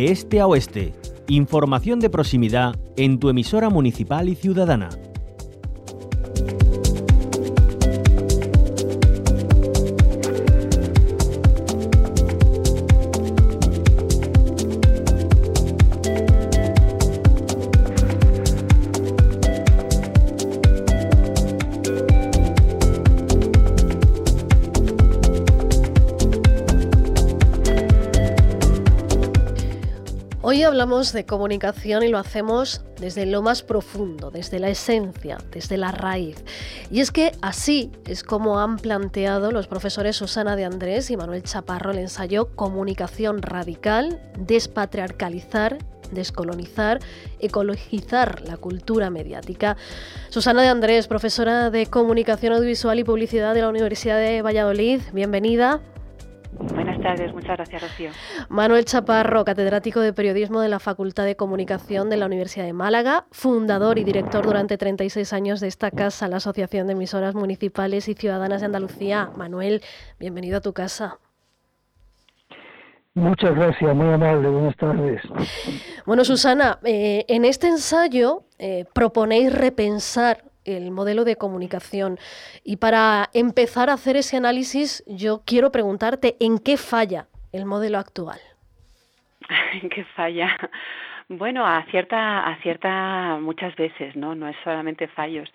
de este a oeste. Información de proximidad en tu emisora municipal y ciudadana. Hablamos de comunicación y lo hacemos desde lo más profundo, desde la esencia, desde la raíz. Y es que así es como han planteado los profesores Susana de Andrés y Manuel Chaparro el ensayo Comunicación Radical, Despatriarcalizar descolonizar, ecologizar la cultura mediática. Susana de Andrés, profesora de Comunicación Audiovisual y Publicidad de la Universidad de Valladolid, bienvenida. Buenas tardes, muchas gracias, Rocío. Manuel Chaparro, catedrático de Periodismo de la Facultad de Comunicación de la Universidad de Málaga, fundador y director durante 36 años de esta casa, la Asociación de Emisoras Municipales y Ciudadanas de Andalucía. Manuel, bienvenido a tu casa. Muchas gracias, muy amable, buenas tardes. Bueno, Susana, eh, en este ensayo eh, proponéis repensar el modelo de comunicación. Y para empezar a hacer ese análisis, yo quiero preguntarte en qué falla el modelo actual. ¿En qué falla? Bueno, acierta, acierta muchas veces, ¿no? No es solamente fallos,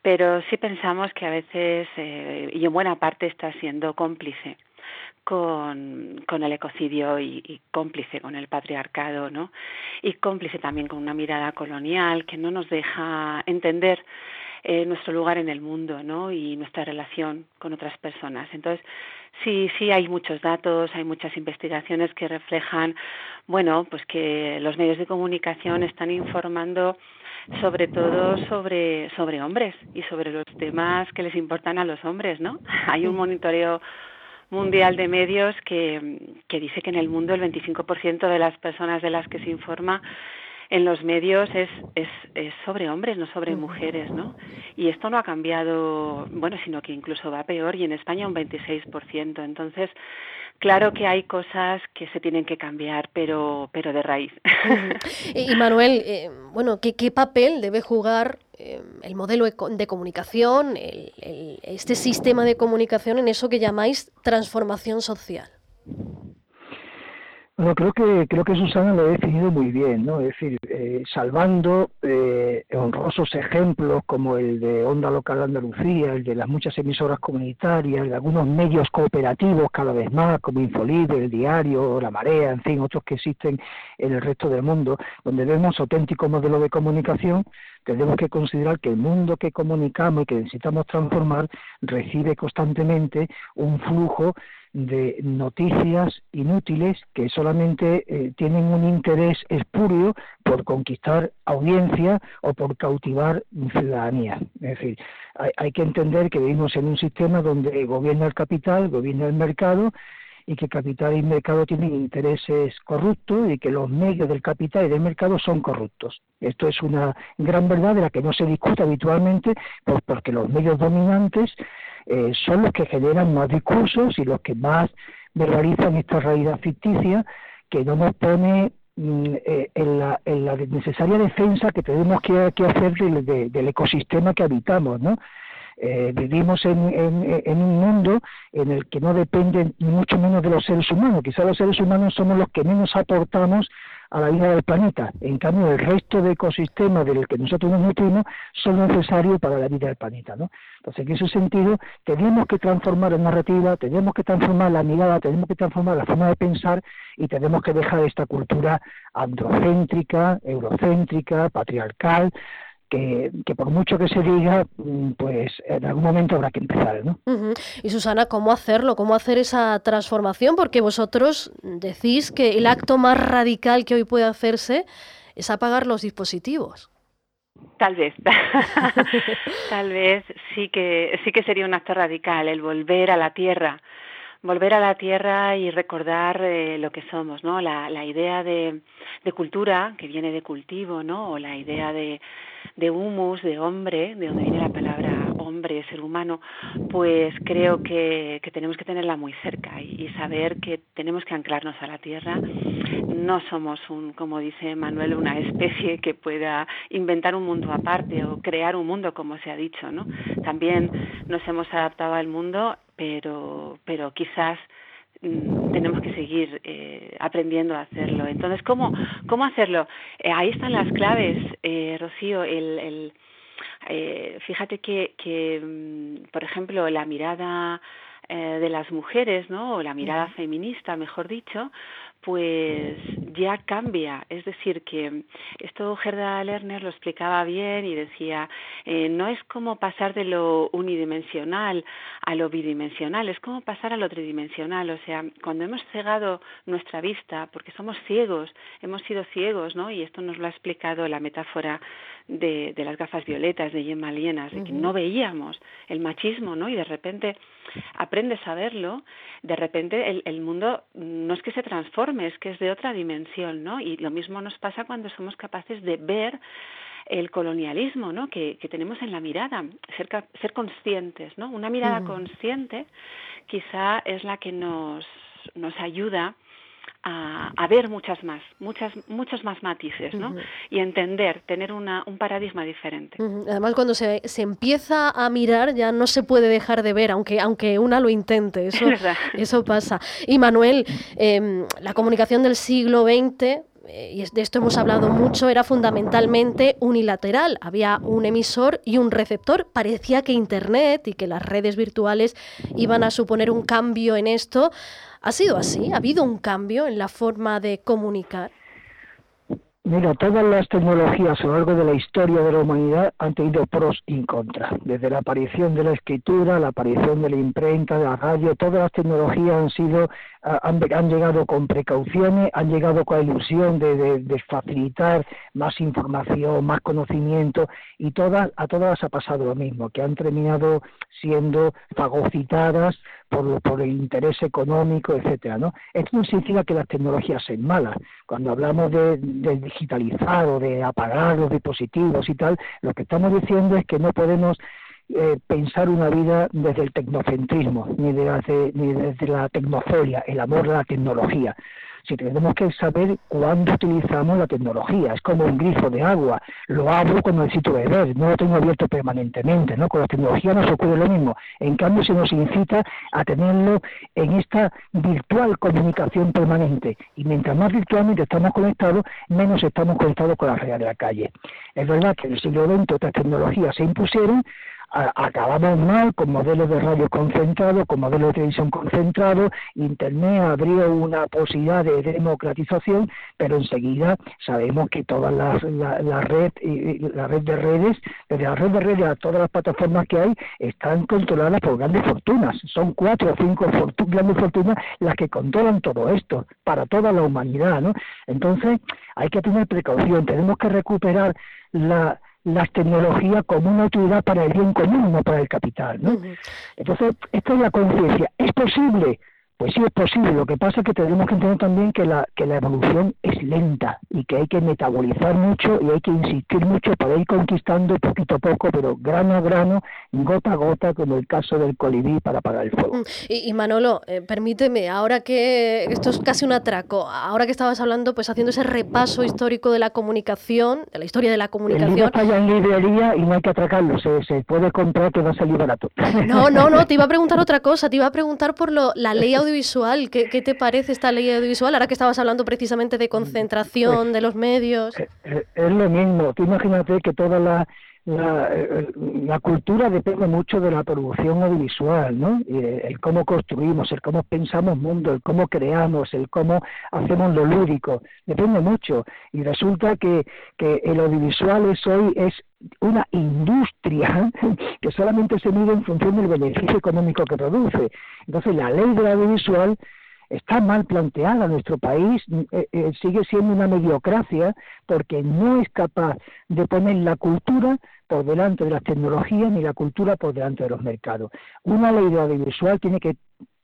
pero sí pensamos que a veces, eh, y en buena parte, está siendo cómplice con, con el ecocidio y, y, cómplice con el patriarcado, ¿no? Y cómplice también con una mirada colonial que no nos deja entender eh, nuestro lugar en el mundo ¿no? y nuestra relación con otras personas. Entonces, sí, sí hay muchos datos, hay muchas investigaciones que reflejan, bueno, pues que los medios de comunicación están informando sobre todo sobre, sobre hombres y sobre los temas que les importan a los hombres, ¿no? Hay un monitoreo mundial de medios que, que dice que en el mundo el 25% de las personas de las que se informa en los medios es, es, es sobre hombres, no sobre mujeres, ¿no? Y esto no ha cambiado, bueno, sino que incluso va peor y en España un 26%. Entonces, claro que hay cosas que se tienen que cambiar, pero, pero de raíz. y Manuel, eh, bueno, ¿qué, ¿qué, papel debe jugar eh, el modelo de comunicación, el, este sistema de comunicación en eso que llamáis transformación social? Bueno, creo que creo que Susana lo ha definido muy bien, ¿no? Es decir, eh, salvando eh, honrosos ejemplos como el de Onda Local de Andalucía, el de las muchas emisoras comunitarias, de algunos medios cooperativos cada vez más, como Infolibre, el Diario, La Marea, en fin, otros que existen en el resto del mundo, donde vemos auténtico modelo de comunicación, tenemos que considerar que el mundo que comunicamos y que necesitamos transformar recibe constantemente un flujo de noticias inútiles que solamente eh, tienen un interés espurio por conquistar audiencia o por cautivar ciudadanía. Es decir, hay, hay que entender que vivimos en un sistema donde gobierna el capital, gobierna el mercado y que capital y mercado tienen intereses corruptos y que los medios del capital y del mercado son corruptos. Esto es una gran verdad de la que no se discute habitualmente pues porque los medios dominantes eh, son los que generan más discursos y los que más verbalizan esta realidad ficticia que no nos pone mm, eh, en, la, en, la, necesaria defensa que tenemos que, hacer del, de, del, ecosistema que habitamos, ¿no? Eh, vivimos en, en, en, un mundo en el que no depende ni mucho menos de los seres humanos. Quizás los seres humanos somos los que menos aportamos a la vida del planeta. En cambio, el resto de ecosistemas del que nosotros nos nutrimos son necesarios para la vida del planeta. ¿no? Entonces, en ese sentido, tenemos que transformar la narrativa, tenemos que transformar la mirada, tenemos que transformar la forma de pensar y tenemos que dejar esta cultura androcéntrica, eurocéntrica, patriarcal, que, que, por mucho que se diga, mm, pues en algún momento habrá que empezar, ¿no? Uh -huh. Y Susana, ¿cómo hacerlo? ¿Cómo hacer esa transformación? Porque vosotros decís que el acto más radical que hoy puede hacerse es apagar los dispositivos. Tal vez, tal vez sí que sí que sería un acto radical el volver a la tierra, volver a la tierra y recordar eh, lo que somos, ¿no? La, la idea de, de cultura que viene de cultivo, ¿no? O la idea de de humus, de hombre, de donde viene la palabra hombre, ser humano, pues creo que, que tenemos que tenerla muy cerca y, y, saber que tenemos que anclarnos a la tierra, no somos un, como dice Manuel, una especie que pueda inventar un mundo aparte o crear un mundo como se ha dicho, ¿no? También nos hemos adaptado al mundo, pero, pero quizás tenemos que seguir eh, aprendiendo a hacerlo. Entonces, ¿cómo, cómo hacerlo? Eh, ahí están las claves, eh, Rocío. El, el eh, fíjate que, que, mm, por ejemplo, la mirada eh, de las mujeres, ¿no? O la mirada feminista, mejor dicho, pues ya cambia. Es decir, que esto Gerda Lerner lo explicaba bien y decía, eh, no es como pasar de lo unidimensional a lo bidimensional, es como pasar a lo tridimensional. O sea, cuando hemos cegado nuestra vista, porque somos ciegos, hemos sido ciegos, ¿no? Y esto nos lo ha explicado la metáfora de, de las gafas violetas de Gemma Lienas, de que no veíamos el machismo, ¿no? Y de repente aprendes a verlo, de repente el, el mundo no es que se transforme, es que es de otra dimensión, ¿no? Y lo mismo nos pasa cuando somos capaces de ver el colonialismo ¿no? que, que tenemos en la mirada, ser, ser conscientes, ¿no? Una mirada consciente quizá es la que nos, nos ayuda a, a, ver muchas más, muchas, muchos más matices, ¿no? Uh -huh. Y entender, tener una, un paradigma diferente. Uh -huh. Además, cuando se, se, empieza a mirar, ya no se puede dejar de ver, aunque, aunque una lo intente. Eso, eso pasa. Y Manuel, eh, la comunicación del siglo XX y de esto hemos hablado mucho, era fundamentalmente unilateral. Había un emisor y un receptor. Parecía que Internet y que las redes virtuales iban a suponer un cambio en esto. ¿Ha sido así? ¿Ha habido un cambio en la forma de comunicar? Mira, todas las tecnologías a lo largo de la historia de la humanidad han tenido pros y contras. Desde la aparición de la escritura, la aparición de la imprenta, de la radio, todas las tecnologías han sido han, han llegado con precauciones, han llegado con la ilusión de, de, facilitar más información, más conocimiento y todas a todas ha pasado lo mismo, que han terminado siendo fagocitadas por, el interés económico, etcétera, ¿no? Esto no significa que las tecnologías sean malas. Cuando hablamos de digitalizar o de apagar los dispositivos y tal, lo que estamos diciendo es que no podemos eh, pensar una vida desde el tecnocentrismo, ni desde, ni desde la tecnofolia, el amor a la tecnología. Si tenemos que saber cuándo utilizamos la tecnología, es como un grifo de agua, lo abro cuando necesito beber, no lo tengo abierto permanentemente, ¿no? Con la tecnología nos ocurre lo mismo. En cambio, se nos incita a tenerlo en esta virtual comunicación permanente. Y mientras más virtualmente estamos conectados, menos estamos conectados con la realidad de la calle. Es verdad que en el siglo XX otras tecnologías se impusieron, acabamos mal con modelos de radio concentrados, con modelos de televisión concentrados, Internet abrió una posibilidad de democratización, pero enseguida sabemos que toda la, la, la red la red de redes, desde la red de redes a todas las plataformas que hay, están controladas por grandes fortunas. Son cuatro o cinco grandes fortunas las que controlan todo esto, para toda la humanidad, ¿no? Entonces, hay que tener precaución, tenemos que recuperar la las tecnologías como una utilidad para el bien común, no para el capital. ¿no? Entonces, esta es la conciencia. ¿Es posible? Pues sí es posible, lo que pasa es que tenemos que entender también que la, que la evolución es lenta y que hay que metabolizar mucho y hay que insistir mucho para ir conquistando poquito a poco, pero grano a grano, gota a gota, como el caso del colibrí para apagar el fuego. Y, y Manolo, eh, permíteme, ahora que esto es casi un atraco, ahora que estabas hablando, pues haciendo ese repaso histórico de la comunicación, de la historia de la comunicación... El libro está ya en librería y no hay que atracarlo, se, se puede comprar que va a salir barato. No, no, no, te iba a preguntar otra cosa, te iba a preguntar por lo, la ley audiovisual audiovisual. ¿Qué, ¿Qué, te parece esta ley audiovisual? Ahora que estabas hablando precisamente de concentración de los medios. Es, es lo mismo. Tú imagínate que toda la, la, cultura depende mucho de la producción audiovisual, ¿no? El cómo construimos, el cómo pensamos mundo, el cómo creamos, el cómo hacemos lo lúdico, depende mucho. Y resulta que, que el audiovisual es hoy es una industria que solamente se mide en función del beneficio económico que produce. Entonces, la ley del audiovisual está mal planteada. Nuestro país eh, eh, sigue siendo una mediocracia porque no es capaz de poner la cultura por delante de las tecnologías ni la cultura por delante de los mercados. Una ley de audiovisual tiene que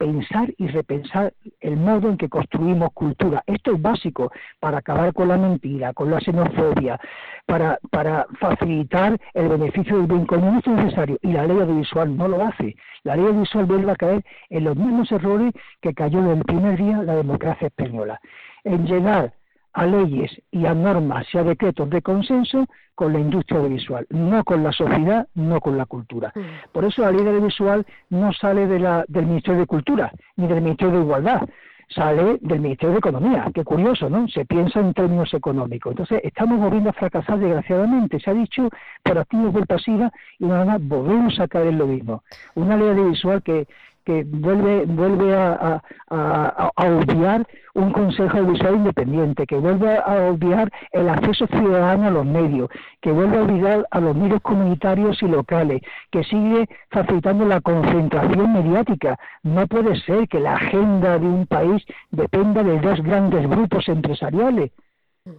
pensar y repensar el modo en que construimos cultura. Esto es básico para acabar con la mentira, con la xenofobia, para, para facilitar el beneficio del bien común. Es necesario y la ley audiovisual no lo hace. La ley audiovisual vuelve a caer en los mismos errores que cayó desde el primer día la democracia española. En llegar a leyes y a normas y a decretos de consenso con la industria audiovisual, no con la sociedad, no con la cultura. Mm. Por eso la ley audiovisual no sale de la, del Ministerio de Cultura ni del Ministerio de Igualdad, sale del Ministerio de Economía. Qué curioso, ¿no? Se piensa en términos económicos. Entonces, estamos volviendo a fracasar desgraciadamente. Se ha dicho por activos por pasiva y nada más volvemos a caer en lo mismo. Una ley audiovisual que que vuelve vuelve a, a, obviar un Consejo Audiovisual independiente, que vuelve a obviar el acceso ciudadano a los medios, que vuelve a olvidar a los medios comunitarios y locales, que sigue facilitando la concentración mediática. No puede ser que la agenda de un país dependa de dos grandes grupos empresariales.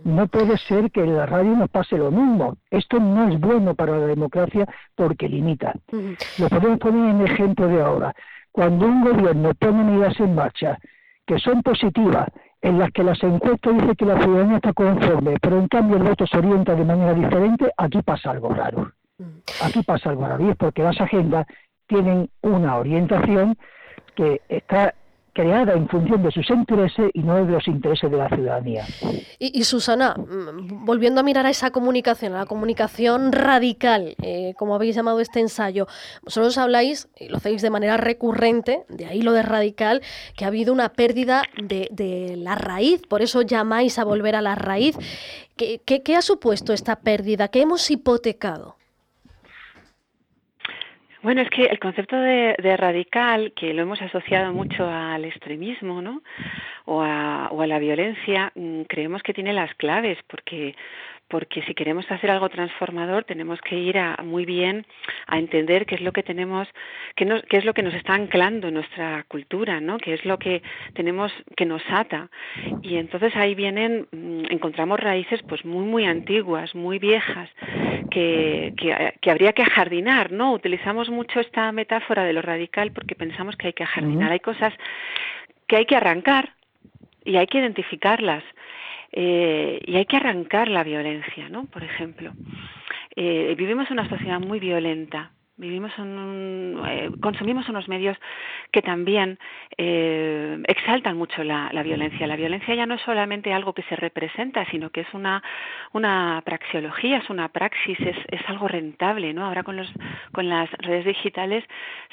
No puede ser que en la radio nos pase lo mismo. Esto no es bueno para la democracia porque limita. Lo podemos poner en ejemplo de ahora cuando un gobierno pone medidas en marcha que son positivas, en las que las encuestas dicen que la ciudadanía está conforme, pero en cambio el voto se orienta de manera diferente, aquí pasa algo raro. Aquí pasa algo raro y es porque las agendas tienen una orientación que está creada en función de sus intereses y no de los intereses de la ciudadanía. Y, Susana, mm, volviendo a mirar a esa comunicación, a la comunicación radical, eh, como habéis llamado este ensayo, vosotros habláis, y lo hacéis de manera recurrente, de ahí lo de radical, que ha habido una pérdida de, la raíz, por eso llamáis a volver a la raíz. ¿Qué, qué ha supuesto esta pérdida? ¿Qué hemos hipotecado? Bueno, es que el concepto de, radical, que lo hemos asociado mucho al extremismo, ¿no? O a, o a la violencia, mm, creemos que tiene las claves, porque porque si queremos hacer algo transformador tenemos que ir a, muy bien a entender qué es lo que tenemos, qué, qué es lo que nos está anclando en nuestra cultura, ¿no? qué es lo que tenemos que nos ata. Y entonces ahí vienen, mm, encontramos raíces pues muy, muy antiguas, muy viejas, que, que, habría que ajardinar, ¿no? Utilizamos mucho esta metáfora de lo radical porque pensamos que hay que ajardinar. Hay cosas que hay que arrancar y hay que identificarlas eh, y hay que arrancar la violencia, ¿no? Por ejemplo, eh, vivimos una sociedad muy violenta, vivimos en eh, consumimos unos medios que también eh, exaltan mucho la, violencia. La violencia ya no es solamente algo que se representa, sino que es una, una praxiología, es una praxis, es, es algo rentable. ¿no? Ahora con, los, con las redes digitales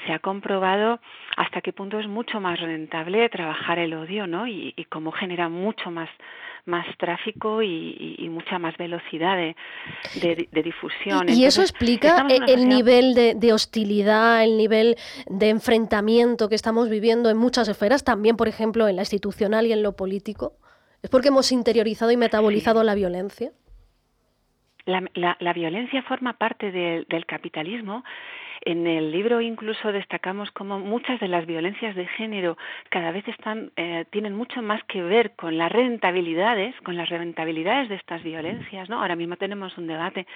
se ha comprobado hasta qué punto es mucho más rentable trabajar el odio ¿no? y cómo genera mucho más más tráfico y, mucha más velocidad de, difusión. ¿Y, eso explica el nivel de, hostilidad, el nivel de enfrentamiento que estamos viviendo en muchas esferas, también, por ejemplo, en la institucional y en lo político? ¿Es porque hemos interiorizado y metabolizado la violencia? La, violencia forma parte del capitalismo en el libro incluso destacamos cómo muchas de las violencias de género cada vez están eh, tienen mucho más que ver con las rentabilidades, con las rentabilidades de estas violencias, ¿no? Ahora mismo tenemos un debate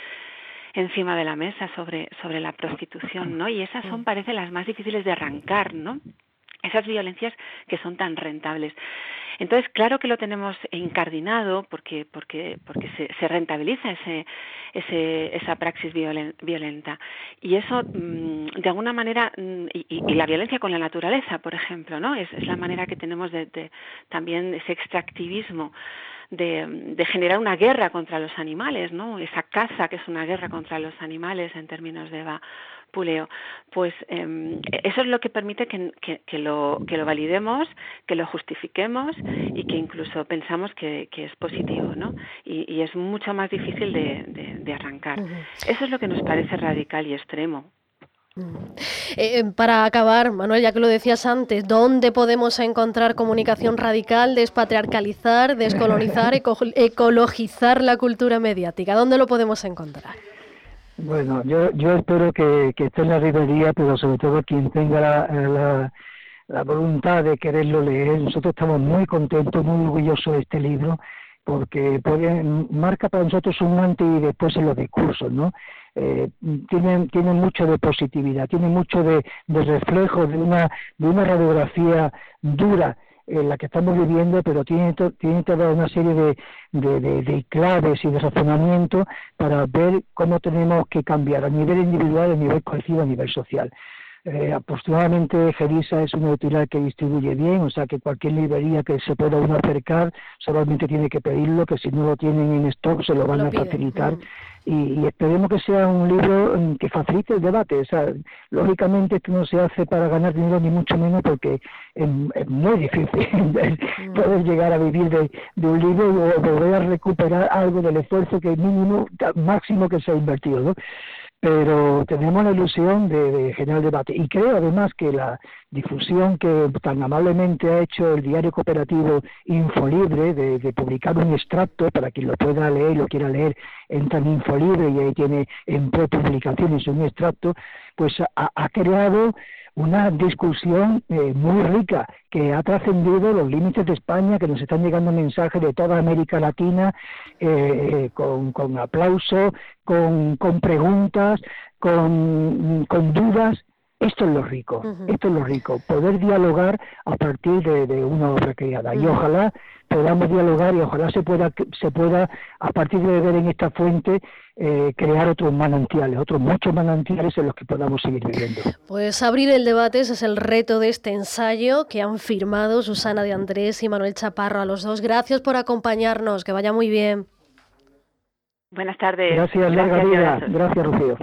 encima de la mesa sobre sobre la prostitución, ¿no? Y esas son parece las más difíciles de arrancar, ¿no? Esas violencias que son tan rentables. Entonces, claro que lo tenemos incardinado porque, porque, porque se, rentabiliza ese, ese, esa praxis violenta. Y eso, mm, de alguna manera, mm, y, la violencia con la naturaleza, por ejemplo, ¿no? Es, es la manera que tenemos de, de también ese extractivismo de, de, generar una guerra contra los animales, ¿no? Esa caza que es una guerra contra los animales en términos de puleo. Pues em, eso es lo que permite que, que, lo, que lo validemos, que lo justifiquemos y que incluso pensamos que, que es positivo, ¿no? Y, y, es mucho más difícil de, de, arrancar. Eso es lo que nos parece radical y extremo. Eh, para acabar, Manuel, ya que lo decías antes, ¿dónde podemos encontrar comunicación radical, despatriarcalizar, descolonizar, ecologizar la cultura mediática? ¿Dónde lo podemos encontrar? Bueno, yo, yo espero que, que esté en la librería, pero sobre todo quien tenga la, la, voluntad de quererlo leer. Nosotros estamos muy contentos, muy orgullosos de este libro, porque puede, marca para nosotros un antes y después en los discursos, ¿no? Eh, tiene, tiene mucho de positividad, tiene mucho de, de reflejo de una, de una radiografía dura en la que estamos viviendo, pero tiene, tiene toda una serie de, de, claves y de razonamiento para ver cómo tenemos que cambiar a nivel individual, a nivel colectivo, a nivel social. Eh, aproximadamente Gerisa es una editorial que distribuye bien, o sea que cualquier librería que se pueda uno acercar solamente tiene que pedirlo, que si no lo tienen en stock se lo van a facilitar. Mm. Y, esperemos que sea un libro mm, que facilite el debate. O sea, lógicamente esto no se hace para ganar dinero ni mucho menos porque es, muy difícil mm. poder llegar a vivir de, de un libro o volver a recuperar algo del esfuerzo que mínimo máximo que se ha invertido. ¿no? Pero tenemos la ilusión de, generar debate. Y creo además que la difusión que tan amablemente ha hecho el diario cooperativo Infolibre, de, de publicar un extracto para quien lo pueda leer y lo quiera leer, entra en Infolibre y ahí tiene en publicaciones un extracto, pues ha creado una discusión eh, muy rica que ha trascendido los límites de España, que nos están llegando mensajes de toda América Latina eh, con, con, aplauso, con, preguntas, con dudas esto es lo rico, esto es lo rico, poder dialogar a partir de, una obra creada. Y ojalá podamos dialogar y ojalá se pueda, se pueda a partir de ver en esta fuente, eh, crear otros manantiales, otros muchos manantiales en los que podamos seguir viviendo. Pues abrir el debate, ese es el reto de este ensayo que han firmado Susana de Andrés y Manuel Chaparro a los dos. Gracias por acompañarnos, que vaya muy bien. Buenas tardes. Gracias, larga vida. Gracias, Rocío.